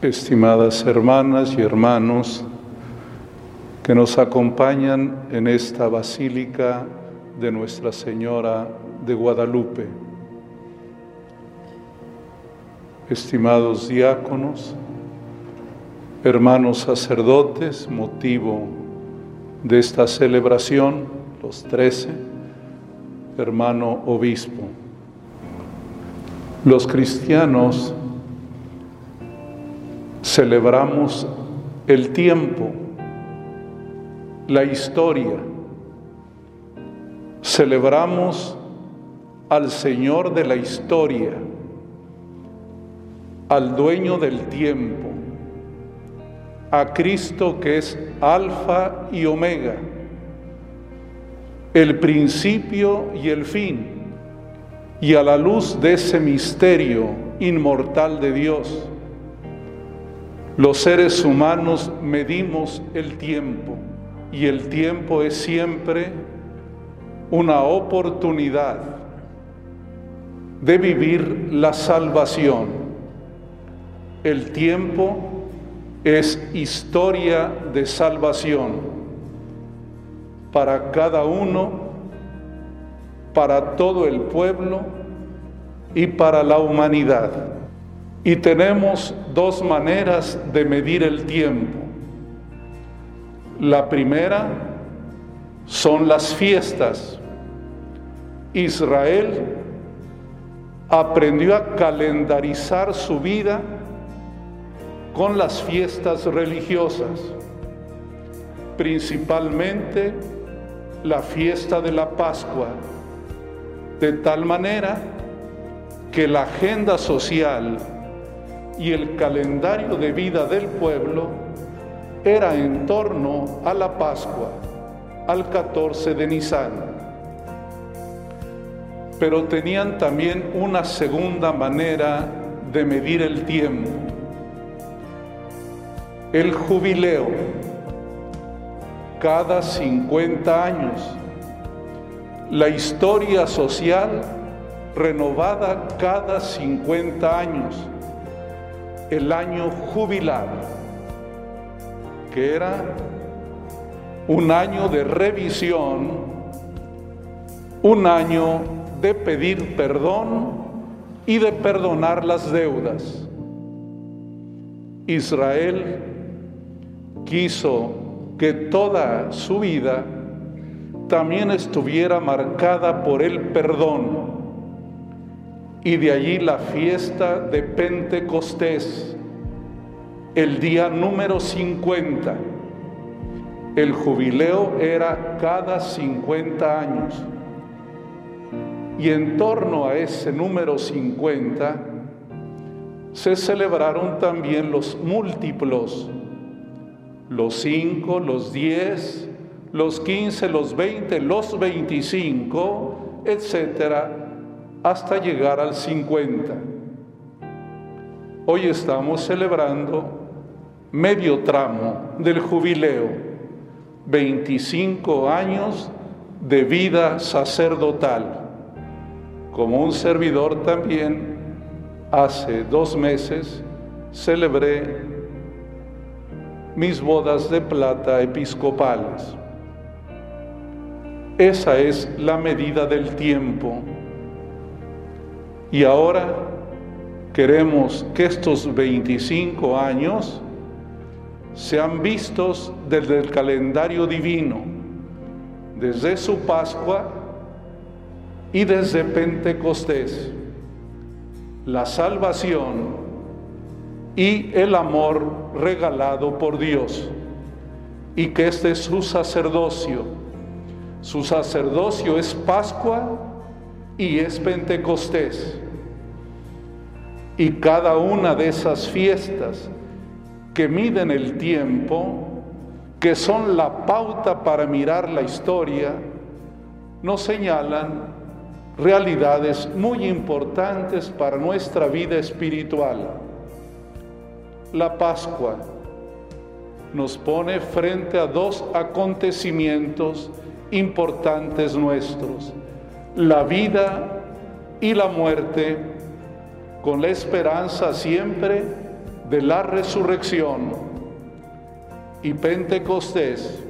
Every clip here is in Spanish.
Estimadas hermanas y hermanos que nos acompañan en esta basílica de Nuestra Señora de Guadalupe, estimados diáconos, hermanos sacerdotes, motivo de esta celebración, los trece, hermano obispo. Los cristianos celebramos el tiempo, la historia, celebramos al Señor de la historia, al dueño del tiempo, a Cristo que es alfa y omega, el principio y el fin, y a la luz de ese misterio inmortal de Dios los seres humanos medimos el tiempo y el tiempo es siempre una oportunidad de vivir la salvación. El tiempo es historia de salvación para cada uno, para todo el pueblo y para la humanidad. Y tenemos dos maneras de medir el tiempo. La primera son las fiestas. Israel aprendió a calendarizar su vida con las fiestas religiosas, principalmente la fiesta de la Pascua, de tal manera que la agenda social y el calendario de vida del pueblo era en torno a la Pascua, al 14 de Nisan. Pero tenían también una segunda manera de medir el tiempo, el jubileo, cada 50 años, la historia social renovada cada 50 años el año jubilar, que era un año de revisión, un año de pedir perdón y de perdonar las deudas. Israel quiso que toda su vida también estuviera marcada por el perdón y de allí la fiesta de Pentecostés, el día número 50. El jubileo era cada 50 años. Y en torno a ese número 50 se celebraron también los múltiplos, los 5, los 10, los 15, los 20, los 25, etcétera, hasta llegar al 50. Hoy estamos celebrando medio tramo del jubileo, 25 años de vida sacerdotal. Como un servidor también, hace dos meses celebré mis bodas de plata episcopales. Esa es la medida del tiempo y ahora queremos que estos 25 años sean vistos desde el calendario divino, desde su Pascua y desde Pentecostés. La salvación y el amor regalado por Dios. Y que este es su sacerdocio. Su sacerdocio es Pascua y es Pentecostés. Y cada una de esas fiestas que miden el tiempo, que son la pauta para mirar la historia, nos señalan realidades muy importantes para nuestra vida espiritual. La Pascua nos pone frente a dos acontecimientos importantes nuestros, la vida y la muerte, con la esperanza siempre de la resurrección. Y Pentecostés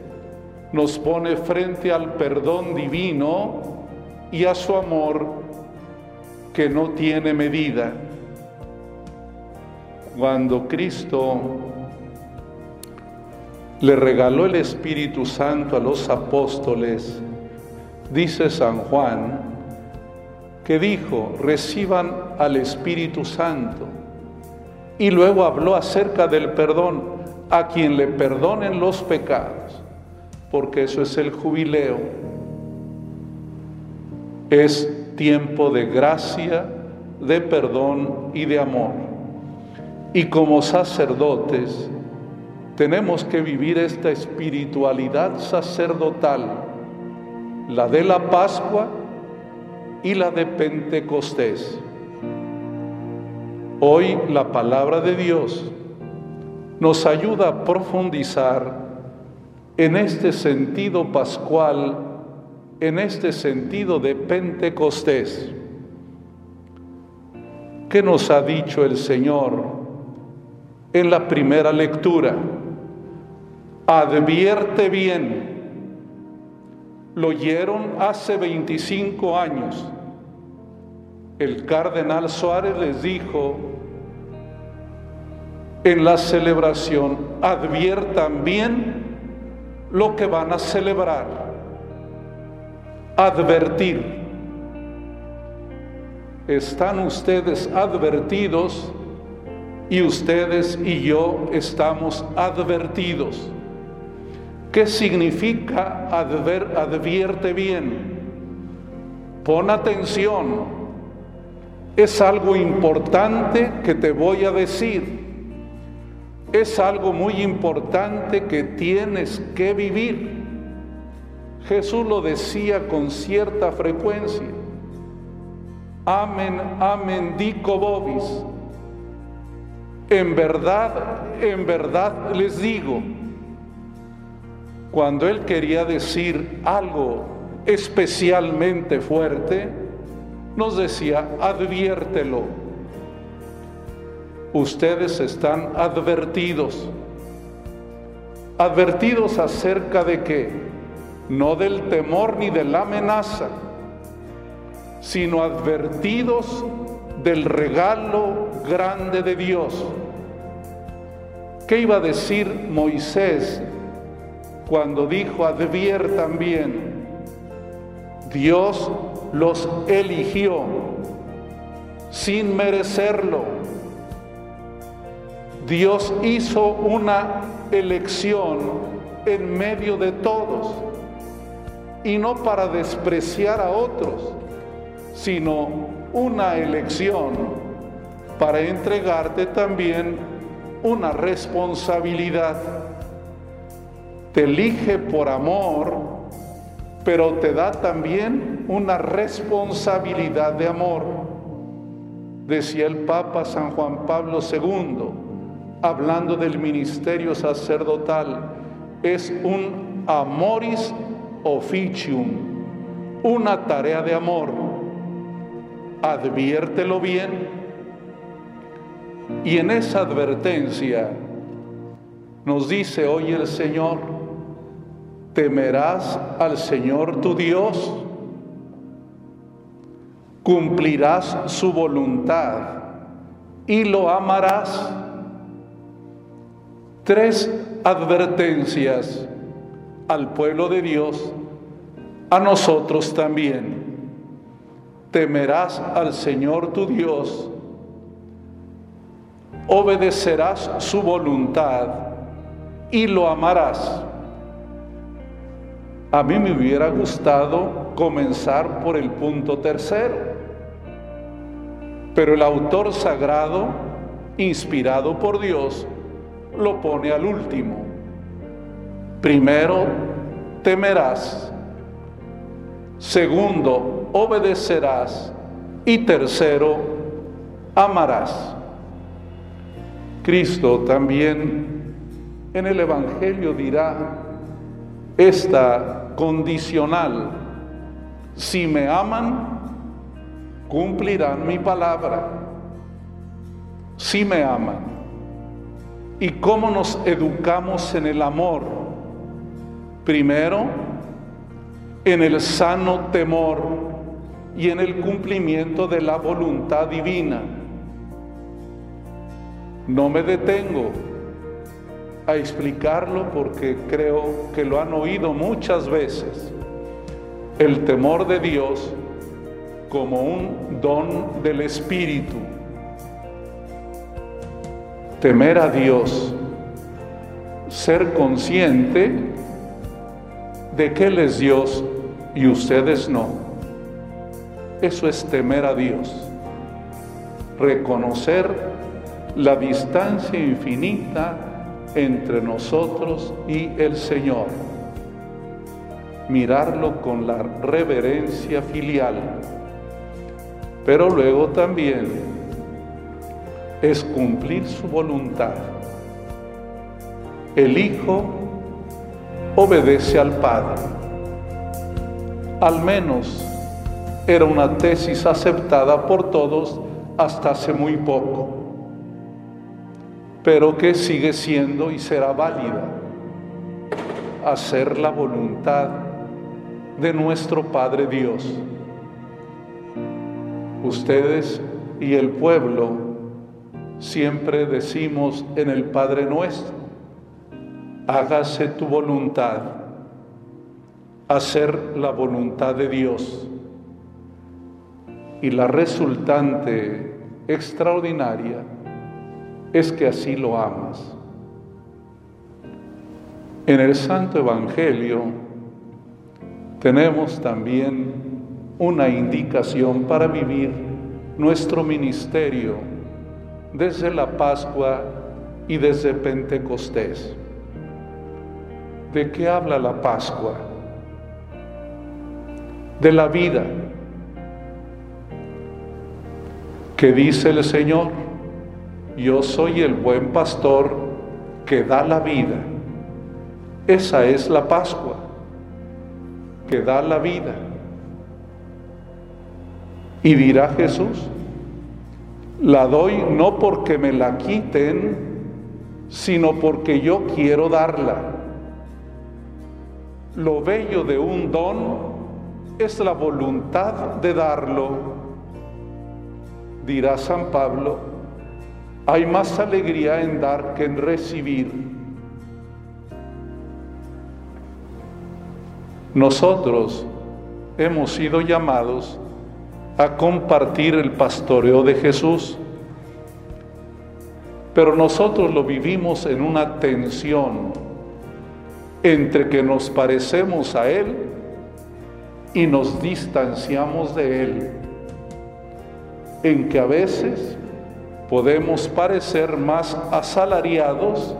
nos pone frente al perdón divino y a su amor que no tiene medida. Cuando Cristo le regaló el Espíritu Santo a los apóstoles, dice San Juan, que dijo, reciban al Espíritu Santo. Y luego habló acerca del perdón, a quien le perdonen los pecados, porque eso es el jubileo. Es tiempo de gracia, de perdón y de amor. Y como sacerdotes, tenemos que vivir esta espiritualidad sacerdotal, la de la Pascua y la de Pentecostés. Hoy la palabra de Dios nos ayuda a profundizar en este sentido pascual, en este sentido de Pentecostés. ¿Qué nos ha dicho el Señor en la primera lectura? advierte bien. Lo oyeron hace 25 años. El cardenal Suárez les dijo en la celebración, adviertan bien lo que van a celebrar. Advertir. Están ustedes advertidos y ustedes y yo estamos advertidos. ¿Qué significa advierte bien? Pon atención. Es algo importante que te voy a decir. Es algo muy importante que tienes que vivir. Jesús lo decía con cierta frecuencia. Amén, amén, dico vobis. En verdad, en verdad les digo cuando él quería decir algo especialmente fuerte, nos decía, adviértelo. Ustedes están advertidos. Advertidos acerca de qué? No del temor ni de la amenaza, sino advertidos del regalo grande de Dios. ¿Qué iba a decir Moisés cuando dijo adviertan bien, Dios los eligió sin merecerlo. Dios hizo una elección en medio de todos y no para despreciar a otros, sino una elección para entregarte también una responsabilidad te elige por amor, pero te da también una responsabilidad de amor. Decía el Papa San Juan Pablo II, hablando del ministerio sacerdotal, es un amoris officium, una tarea de amor. Adviértelo bien. Y en esa advertencia nos dice hoy el Señor, temerás al Señor tu Dios, cumplirás su voluntad y lo amarás. Tres advertencias al pueblo de Dios, a nosotros también. Temerás al Señor tu Dios, obedecerás su voluntad y lo amarás. A mí me hubiera gustado comenzar por el punto tercero, pero el autor sagrado, inspirado por Dios, lo pone al último. Primero, temerás. Segundo, obedecerás. Y tercero, amarás. Cristo también en el Evangelio dirá, esta condicional. Si me aman, cumplirán mi palabra. Si me aman. ¿Y cómo nos educamos en el amor? Primero, en el sano temor y en el cumplimiento de la voluntad divina. No me detengo a explicarlo porque creo que lo han oído muchas veces. El temor de Dios como un don del Espíritu. Temer a Dios, ser consciente de que Él es Dios y ustedes no. Eso es temer a Dios. Reconocer la distancia infinita entre nosotros y el Señor. Mirarlo con la reverencia filial. Pero luego también es cumplir su voluntad. El Hijo obedece al Padre. Al menos era una tesis aceptada por todos hasta hace muy poco, pero que sigue siendo y será válida. Hacer la voluntad de nuestro Padre Dios. Ustedes y el pueblo siempre decimos en el Padre nuestro, hágase tu voluntad, hacer la voluntad de Dios. Y la resultante extraordinaria es que así lo amas. En el Santo Evangelio tenemos también una indicación para vivir nuestro ministerio desde la Pascua y desde Pentecostés. ¿De qué habla la Pascua? De la vida. Que dice el Señor, yo soy el buen pastor que da la vida. Esa es la Pascua, que da la vida. Y dirá Jesús, la doy no porque me la quiten, sino porque yo quiero darla. Lo bello de un don es la voluntad de darlo. Dirá San Pablo, hay más alegría en dar que en recibir. Nosotros hemos sido llamados a compartir el pastoreo de Jesús, pero nosotros lo vivimos en una tensión entre que nos parecemos a Él y nos distanciamos de Él, en que a veces podemos parecer más asalariados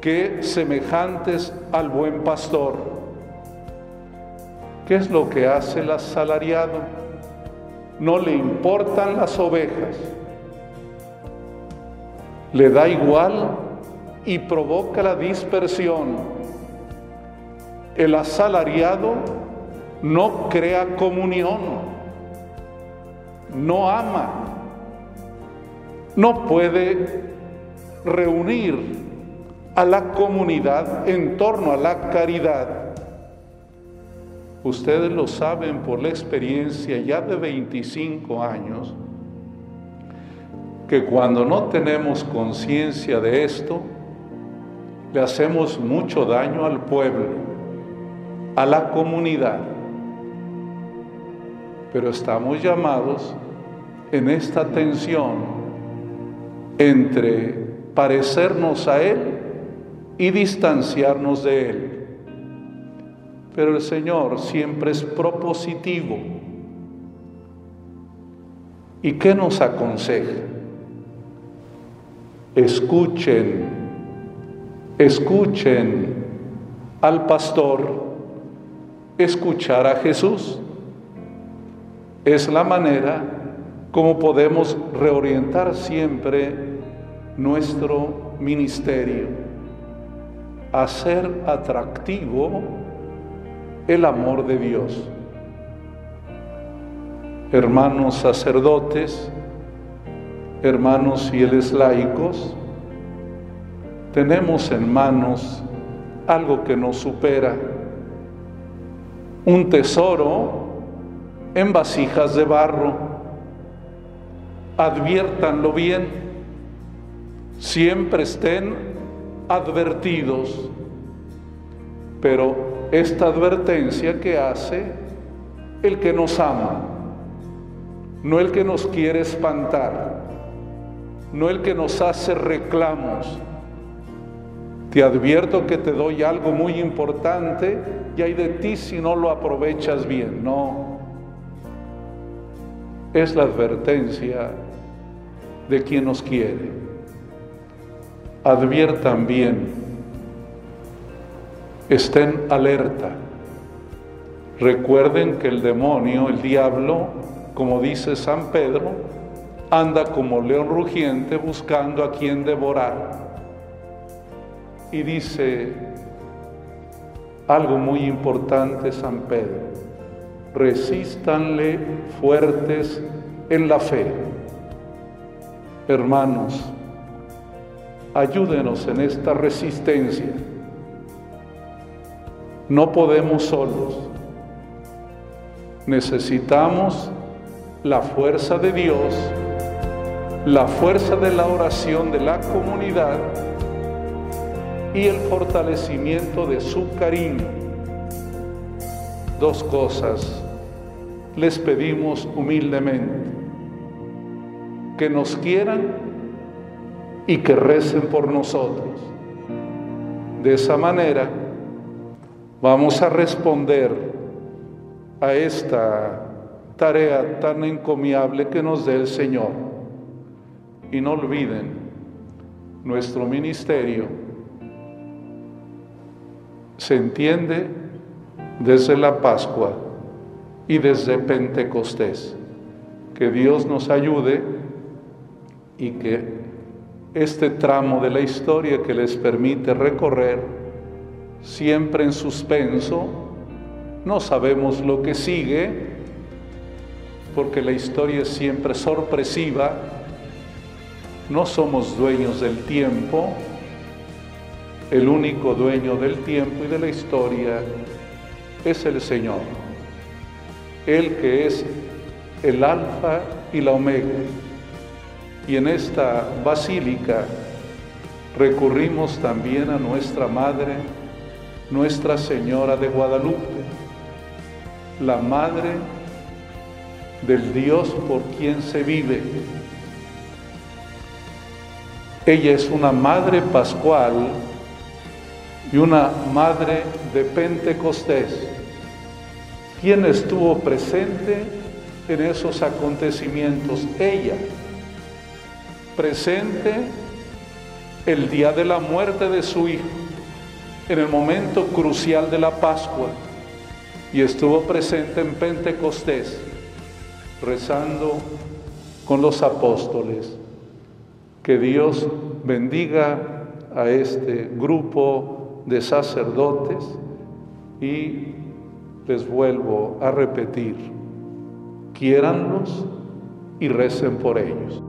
que semejantes al buen pastor. ¿Qué es lo que hace el asalariado? No le importan las ovejas, le da igual y provoca la dispersión el asalariado no crea comunión, no ama, no puede reunir a la comunidad en torno a la caridad. Ustedes lo saben por la experiencia ya de 25 años, que cuando no tenemos conciencia de esto, le hacemos mucho daño al pueblo a la comunidad. Pero estamos llamados en esta tensión entre parecernos a Él y distanciarnos de Él. Pero el Señor siempre es propositivo. ¿Y qué nos aconseja? Escuchen, escuchen al pastor escuchar a Jesús. Es la manera como podemos reorientar siempre nuestro ministerio, hacer atractivo el amor de Dios. Hermanos sacerdotes, hermanos fieles laicos, tenemos en manos algo que nos supera, un tesoro en vasijas de barro. Adviértanlo bien, siempre estén advertidos, pero esta advertencia que hace el que nos ama, no el que nos quiere espantar, no el que nos hace reclamos, te advierto que te doy algo muy importante y hay de ti si no lo aprovechas bien. No. Es la advertencia de quien nos quiere. Adviertan bien. Estén alerta. Recuerden que el demonio, el diablo, como dice San Pedro, anda como león rugiente buscando a quien devorar y dice algo muy importante San Pedro, resístanle fuertes en la fe. Hermanos, ayúdenos en esta resistencia. No podemos solos. Necesitamos la fuerza de Dios, la fuerza de la oración de la comunidad y el fortalecimiento de su cariño. Dos cosas les pedimos humildemente, que nos quieran y que recen por nosotros. De esa manera vamos a responder a esta tarea tan encomiable que nos dé el Señor. Y no olviden nuestro ministerio se entiende desde la Pascua y desde Pentecostés. Que Dios nos ayude y que este tramo de la historia que les permite recorrer, siempre en suspenso, no sabemos lo que sigue, porque la historia es siempre sorpresiva, no somos dueños del tiempo, el único dueño del tiempo y de la historia es el Señor, el que es el alfa y la omega. Y en esta basílica recurrimos también a nuestra Madre, Nuestra Señora de Guadalupe, la Madre del Dios por quien se vive. Ella es una Madre Pascual y una madre de Pentecostés. ¿Quién estuvo presente en esos acontecimientos? Ella. Presente el día de la muerte de su hijo, en el momento crucial de la Pascua, y estuvo presente en Pentecostés, rezando con los apóstoles. Que Dios bendiga a este grupo de sacerdotes y les vuelvo a repetir, quiéranlos y recen por ellos.